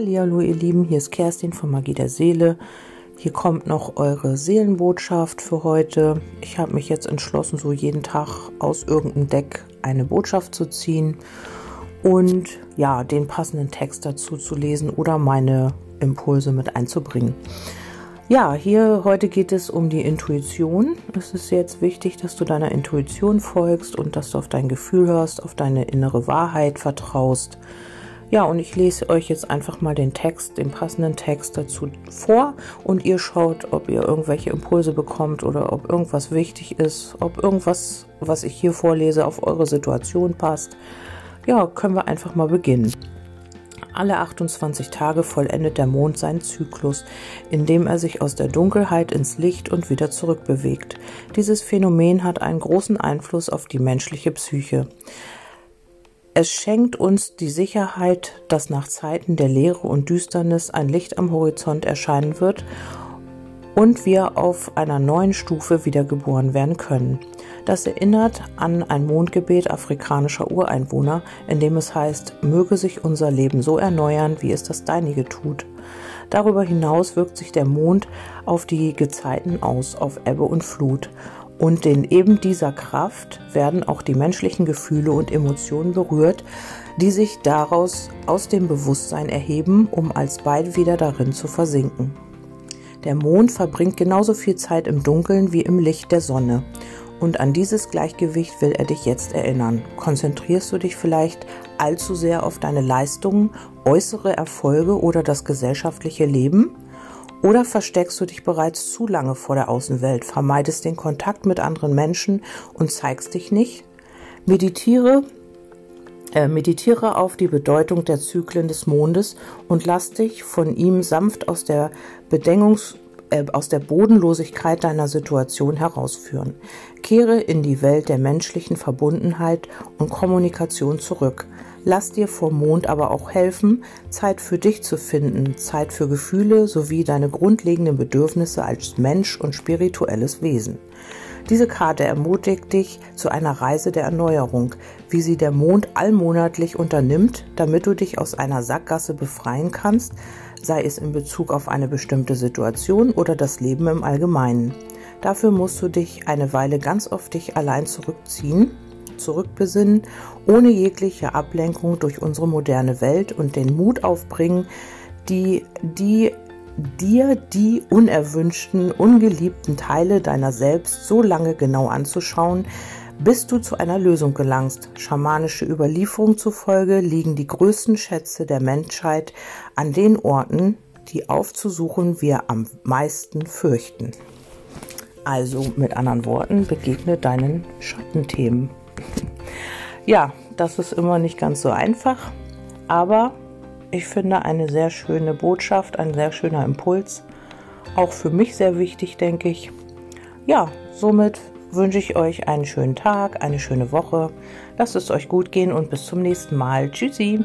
Hallo ihr Lieben, hier ist Kerstin von Magie der Seele. Hier kommt noch eure Seelenbotschaft für heute. Ich habe mich jetzt entschlossen, so jeden Tag aus irgendeinem Deck eine Botschaft zu ziehen und ja, den passenden Text dazu zu lesen oder meine Impulse mit einzubringen. Ja, hier heute geht es um die Intuition. Es ist jetzt wichtig, dass du deiner Intuition folgst und dass du auf dein Gefühl hörst, auf deine innere Wahrheit vertraust. Ja, und ich lese euch jetzt einfach mal den Text, den passenden Text dazu vor und ihr schaut, ob ihr irgendwelche Impulse bekommt oder ob irgendwas wichtig ist, ob irgendwas, was ich hier vorlese, auf eure Situation passt. Ja, können wir einfach mal beginnen. Alle 28 Tage vollendet der Mond seinen Zyklus, indem er sich aus der Dunkelheit ins Licht und wieder zurückbewegt. Dieses Phänomen hat einen großen Einfluss auf die menschliche Psyche. Es schenkt uns die Sicherheit, dass nach Zeiten der Leere und Düsternis ein Licht am Horizont erscheinen wird und wir auf einer neuen Stufe wiedergeboren werden können. Das erinnert an ein Mondgebet afrikanischer Ureinwohner, in dem es heißt, möge sich unser Leben so erneuern, wie es das deinige tut. Darüber hinaus wirkt sich der Mond auf die Gezeiten aus, auf Ebbe und Flut. Und in eben dieser Kraft werden auch die menschlichen Gefühle und Emotionen berührt, die sich daraus aus dem Bewusstsein erheben, um alsbald wieder darin zu versinken. Der Mond verbringt genauso viel Zeit im Dunkeln wie im Licht der Sonne. Und an dieses Gleichgewicht will er dich jetzt erinnern. Konzentrierst du dich vielleicht allzu sehr auf deine Leistungen, äußere Erfolge oder das gesellschaftliche Leben? Oder versteckst du dich bereits zu lange vor der Außenwelt, vermeidest den Kontakt mit anderen Menschen und zeigst dich nicht? Meditiere, äh, meditiere auf die Bedeutung der Zyklen des Mondes und lass dich von ihm sanft aus der Bedängungs äh, aus der Bodenlosigkeit deiner Situation herausführen. Kehre in die Welt der menschlichen Verbundenheit und Kommunikation zurück. Lass dir vom Mond aber auch helfen, Zeit für dich zu finden, Zeit für Gefühle sowie deine grundlegenden Bedürfnisse als Mensch und spirituelles Wesen. Diese Karte ermutigt dich zu einer Reise der Erneuerung, wie sie der Mond allmonatlich unternimmt, damit du dich aus einer Sackgasse befreien kannst, sei es in Bezug auf eine bestimmte Situation oder das Leben im Allgemeinen. Dafür musst du dich eine Weile ganz auf dich allein zurückziehen, zurückbesinnen, ohne jegliche Ablenkung durch unsere moderne Welt und den Mut aufbringen, die, die dir die unerwünschten, ungeliebten Teile deiner selbst so lange genau anzuschauen, bis du zu einer Lösung gelangst. Schamanische Überlieferung zufolge liegen die größten Schätze der Menschheit an den Orten, die aufzusuchen wir am meisten fürchten. Also mit anderen Worten, begegne deinen Schattenthemen. Ja, das ist immer nicht ganz so einfach, aber ich finde eine sehr schöne Botschaft, ein sehr schöner Impuls. Auch für mich sehr wichtig, denke ich. Ja, somit wünsche ich euch einen schönen Tag, eine schöne Woche. Lasst es euch gut gehen und bis zum nächsten Mal. Tschüssi.